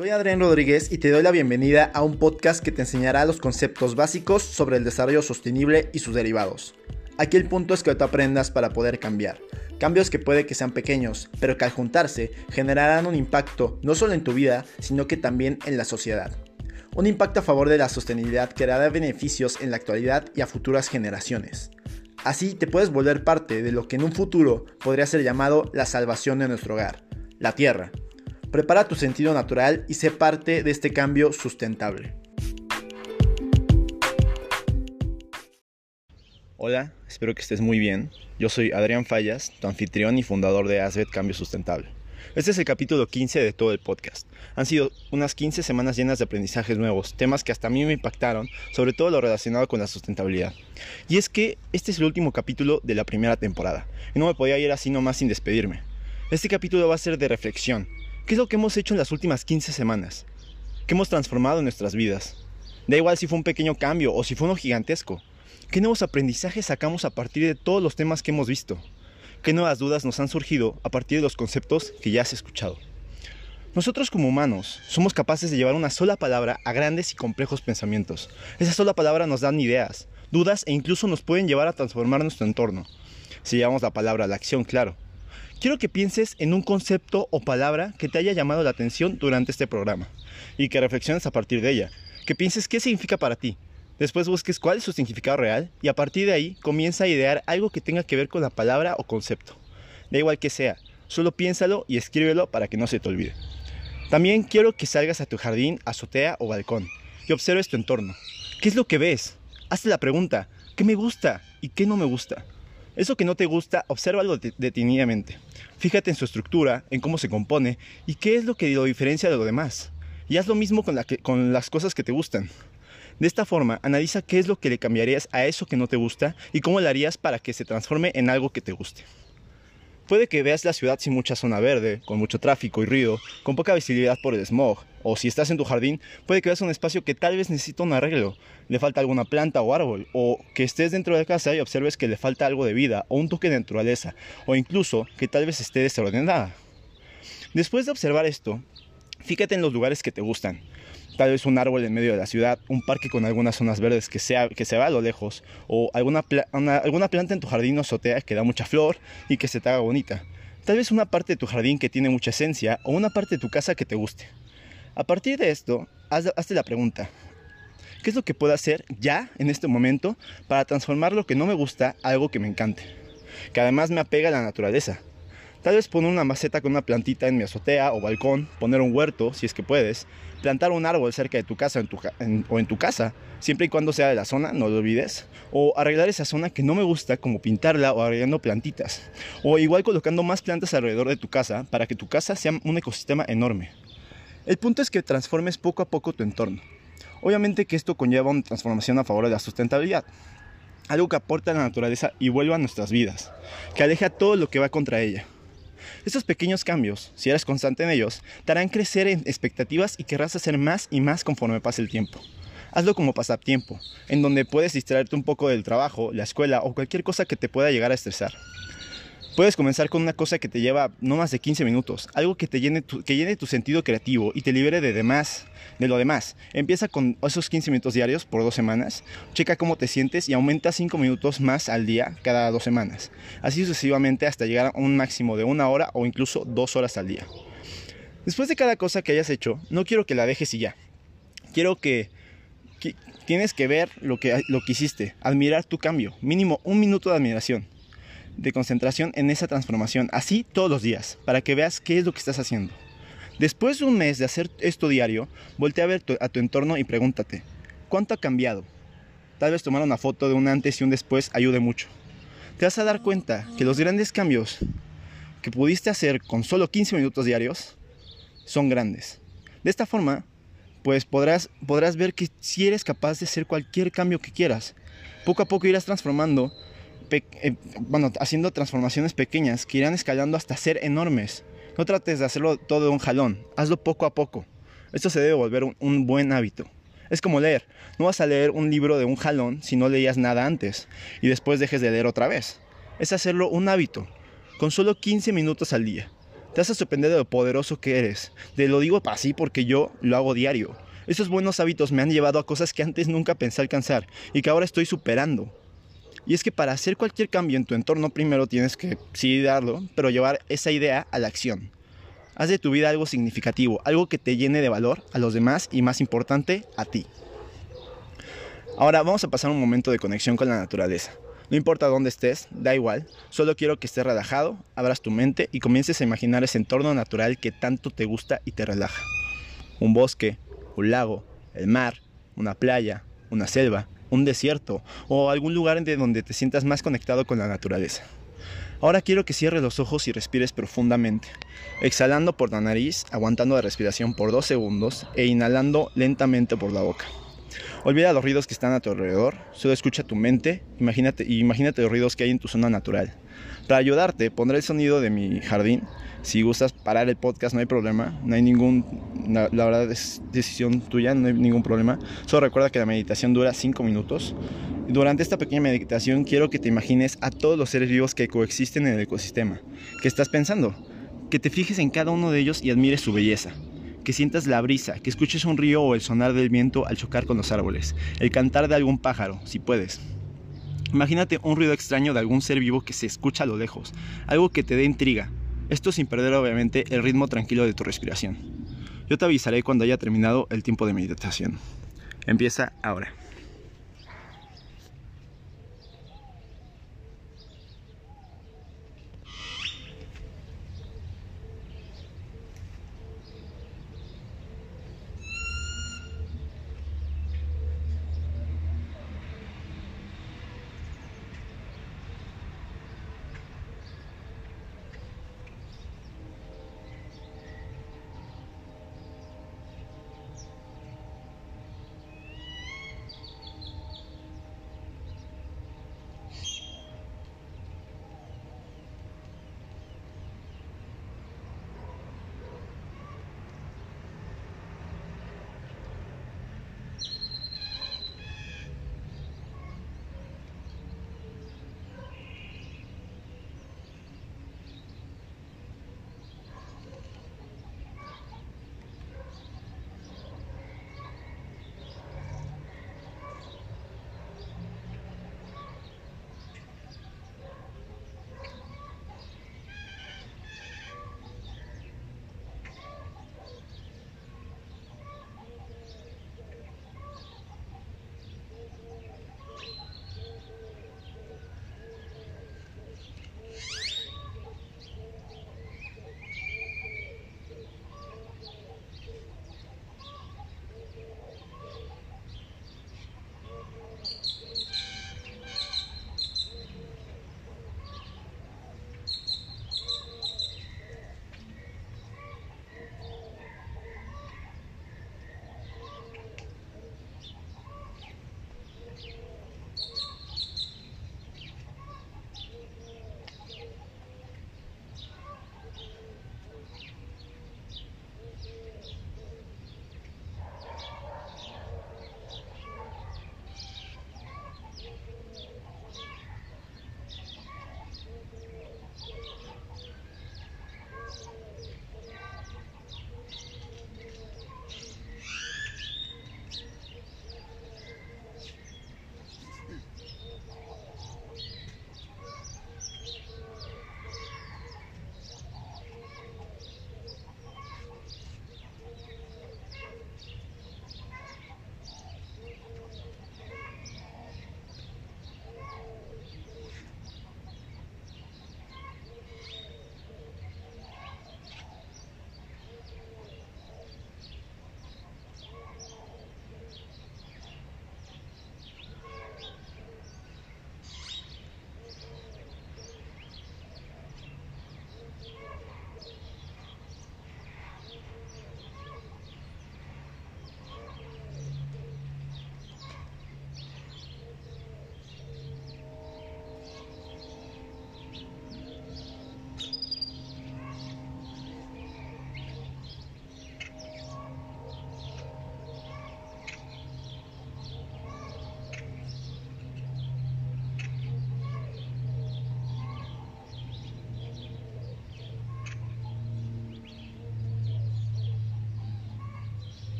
Soy Adrián Rodríguez y te doy la bienvenida a un podcast que te enseñará los conceptos básicos sobre el desarrollo sostenible y sus derivados. Aquí el punto es que tú aprendas para poder cambiar. Cambios que puede que sean pequeños, pero que al juntarse generarán un impacto no solo en tu vida, sino que también en la sociedad. Un impacto a favor de la sostenibilidad que dará beneficios en la actualidad y a futuras generaciones. Así te puedes volver parte de lo que en un futuro podría ser llamado la salvación de nuestro hogar, la Tierra. Prepara tu sentido natural y sé parte de este cambio sustentable. Hola, espero que estés muy bien. Yo soy Adrián Fallas, tu anfitrión y fundador de ASBET Cambio Sustentable. Este es el capítulo 15 de todo el podcast. Han sido unas 15 semanas llenas de aprendizajes nuevos, temas que hasta a mí me impactaron, sobre todo lo relacionado con la sustentabilidad. Y es que este es el último capítulo de la primera temporada, y no me podía ir así nomás sin despedirme. Este capítulo va a ser de reflexión, ¿Qué es lo que hemos hecho en las últimas 15 semanas? ¿Qué hemos transformado en nuestras vidas? Da igual si fue un pequeño cambio o si fue uno gigantesco. ¿Qué nuevos aprendizajes sacamos a partir de todos los temas que hemos visto? ¿Qué nuevas dudas nos han surgido a partir de los conceptos que ya has escuchado? Nosotros como humanos somos capaces de llevar una sola palabra a grandes y complejos pensamientos. Esa sola palabra nos dan ideas, dudas e incluso nos pueden llevar a transformar nuestro entorno. Si llevamos la palabra a la acción, claro. Quiero que pienses en un concepto o palabra que te haya llamado la atención durante este programa y que reflexiones a partir de ella. Que pienses qué significa para ti. Después busques cuál es su significado real y a partir de ahí comienza a idear algo que tenga que ver con la palabra o concepto. Da igual que sea, solo piénsalo y escríbelo para que no se te olvide. También quiero que salgas a tu jardín, azotea o balcón y observes tu entorno. ¿Qué es lo que ves? Hazte la pregunta, ¿qué me gusta y qué no me gusta? Eso que no te gusta, obsérvalo detenidamente. Fíjate en su estructura, en cómo se compone y qué es lo que lo diferencia de lo demás. Y haz lo mismo con, con las cosas que te gustan. De esta forma, analiza qué es lo que le cambiarías a eso que no te gusta y cómo lo harías para que se transforme en algo que te guste. Puede que veas la ciudad sin mucha zona verde, con mucho tráfico y ruido, con poca visibilidad por el smog, o si estás en tu jardín, puede que veas un espacio que tal vez necesita un arreglo, le falta alguna planta o árbol, o que estés dentro de casa y observes que le falta algo de vida o un toque de naturaleza, o incluso que tal vez esté desordenada. Después de observar esto, fíjate en los lugares que te gustan, tal vez un árbol en medio de la ciudad, un parque con algunas zonas verdes que, sea, que se va a lo lejos, o alguna, alguna planta en tu jardín o azotea que da mucha flor y que se te haga bonita. Tal vez una parte de tu jardín que tiene mucha esencia o una parte de tu casa que te guste. A partir de esto, hazte la pregunta, ¿qué es lo que puedo hacer ya, en este momento, para transformar lo que no me gusta a algo que me encante? Que además me apega a la naturaleza. Tal vez poner una maceta con una plantita en mi azotea o balcón, poner un huerto, si es que puedes, plantar un árbol cerca de tu casa o en tu casa, siempre y cuando sea de la zona, no lo olvides, o arreglar esa zona que no me gusta, como pintarla o agregando plantitas, o igual colocando más plantas alrededor de tu casa para que tu casa sea un ecosistema enorme. El punto es que transformes poco a poco tu entorno. Obviamente que esto conlleva una transformación a favor de la sustentabilidad, algo que aporta a la naturaleza y vuelva a nuestras vidas, que aleja todo lo que va contra ella. Estos pequeños cambios, si eres constante en ellos, te harán crecer en expectativas y querrás hacer más y más conforme pase el tiempo. Hazlo como pasatiempo, en donde puedes distraerte un poco del trabajo, la escuela o cualquier cosa que te pueda llegar a estresar. Puedes comenzar con una cosa que te lleva no más de 15 minutos, algo que te llene tu, que llene tu sentido creativo y te libere de demás, de lo demás. Empieza con esos 15 minutos diarios por dos semanas, checa cómo te sientes y aumenta 5 minutos más al día cada dos semanas. Así sucesivamente hasta llegar a un máximo de una hora o incluso dos horas al día. Después de cada cosa que hayas hecho, no quiero que la dejes y ya. Quiero que, que tienes que ver lo que, lo que hiciste, admirar tu cambio, mínimo un minuto de admiración de concentración en esa transformación, así todos los días, para que veas qué es lo que estás haciendo. Después de un mes de hacer esto diario, voltea a ver a tu entorno y pregúntate, ¿cuánto ha cambiado? Tal vez tomar una foto de un antes y un después ayude mucho. Te vas a dar cuenta que los grandes cambios que pudiste hacer con solo 15 minutos diarios son grandes. De esta forma, pues podrás, podrás ver que si eres capaz de hacer cualquier cambio que quieras. Poco a poco irás transformando eh, bueno, haciendo transformaciones pequeñas que irán escalando hasta ser enormes. No trates de hacerlo todo de un jalón, hazlo poco a poco. Esto se debe volver un, buen hábito. Es como leer. No vas a leer un libro de un jalón si no leías nada antes y después dejes de leer otra vez. Es hacerlo un hábito, con solo 15 minutos al día. Te vas a sorprender de lo poderoso que eres. Te lo digo así porque yo lo hago diario. Esos buenos hábitos me han llevado a cosas que antes nunca pensé alcanzar y que ahora estoy superando. Y es que para hacer cualquier cambio en tu entorno primero tienes que sí pero llevar esa idea a la acción. Haz de tu vida algo significativo, algo que te llene de valor a los demás y más importante, a ti. Ahora vamos a pasar un momento de conexión con la naturaleza. No importa dónde estés, da igual, solo quiero que estés relajado, abras tu mente y comiences a imaginar ese entorno natural que tanto te gusta y te relaja. Un bosque, un lago, el mar, una playa, una selva, un desierto o algún lugar de donde te sientas más conectado con la naturaleza. Ahora quiero que cierres los ojos y respires profundamente, exhalando por la nariz, aguantando la respiración por dos segundos e inhalando lentamente por la boca. Olvida los ruidos que están a tu alrededor, solo escucha tu mente imagínate, imagínate los ruidos que hay en tu zona natural. Para ayudarte, pondré el sonido de mi jardín. Si gustas parar el podcast, no hay problema. No hay ningún. La, la, verdad es decisión tuya, no hay ningún problema. Solo recuerda que la meditación dura 5 minutos. Durante esta pequeña meditación, quiero que te imagines a todos los seres vivos que coexisten en el ecosistema. ¿Qué estás pensando? Que te fijes en cada uno de ellos y admires su belleza que sientas la brisa, que escuches un río o el sonar del viento al chocar con los árboles, el cantar de algún pájaro, si puedes. Imagínate un ruido extraño de algún ser vivo que se escucha a lo lejos, algo que te dé intriga. Esto sin perder obviamente el ritmo tranquilo de tu respiración. Yo te avisaré cuando haya terminado el tiempo de meditación. Empieza ahora.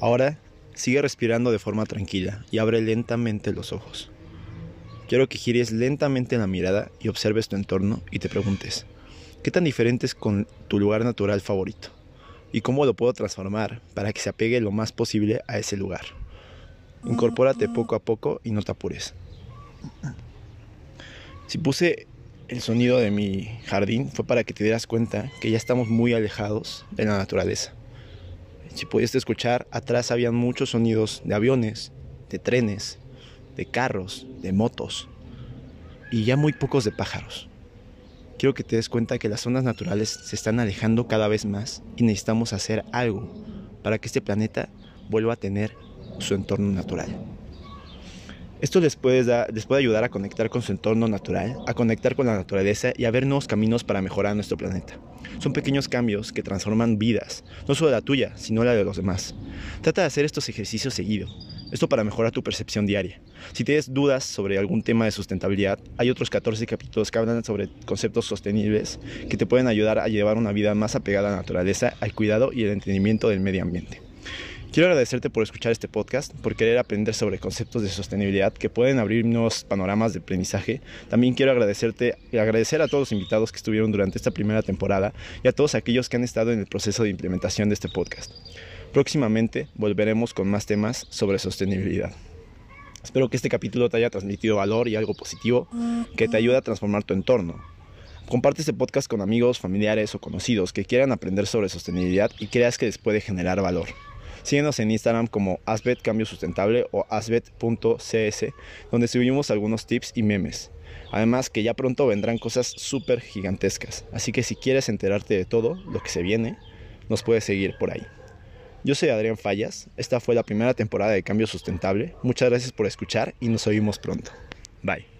Ahora sigue respirando de forma tranquila y abre lentamente los ojos. Quiero que gires lentamente la mirada y observes tu entorno y te preguntes, ¿qué tan diferente es con tu lugar natural favorito? ¿Y cómo lo puedo transformar para que se apegue lo más posible a ese lugar? Incorpórate poco a poco y no te apures. Si puse el sonido de mi jardín fue para que te dieras cuenta que ya estamos muy alejados de la naturaleza. Si pudiste escuchar, atrás habían muchos sonidos de aviones, de trenes, de carros, de motos y ya muy pocos de pájaros. Quiero que te des cuenta que las zonas naturales se están alejando cada vez más y necesitamos hacer algo para que este planeta vuelva a tener su entorno natural. Esto les puede, ayudar a conectar con su entorno natural, a conectar con la naturaleza y a ver nuevos caminos para mejorar nuestro planeta. Son pequeños cambios que transforman vidas, no solo la tuya, sino la de los demás. Trata de hacer estos ejercicios seguido. Esto para mejorar tu percepción diaria. Si tienes dudas sobre algún tema de sustentabilidad, hay otros 14 capítulos que hablan sobre conceptos sostenibles que te pueden ayudar a llevar una vida más apegada a la naturaleza, al cuidado y el entendimiento del medio ambiente. Quiero agradecerte por escuchar este podcast, por querer aprender sobre conceptos de sostenibilidad que pueden abrir nuevos panoramas de aprendizaje. También quiero agradecerte y agradecer a todos los invitados que estuvieron durante esta primera temporada y a todos aquellos que han estado en el proceso de implementación de este podcast. Próximamente volveremos con más temas sobre sostenibilidad. Espero que este capítulo te haya transmitido valor y algo positivo que te ayude a transformar tu entorno. Comparte este podcast con amigos, familiares o conocidos que quieran aprender sobre sostenibilidad y creas que les puede generar valor. Síguenos en Instagram como Asbet Cambio Sustentable o asbet.cs, donde subimos algunos tips y memes. Además que ya pronto vendrán cosas súper gigantescas, así que si quieres enterarte de todo lo que se viene, nos puedes seguir por ahí. Yo soy Adrián Fallas, esta fue la primera temporada de Cambio Sustentable, muchas gracias por escuchar y nos oímos pronto. Bye.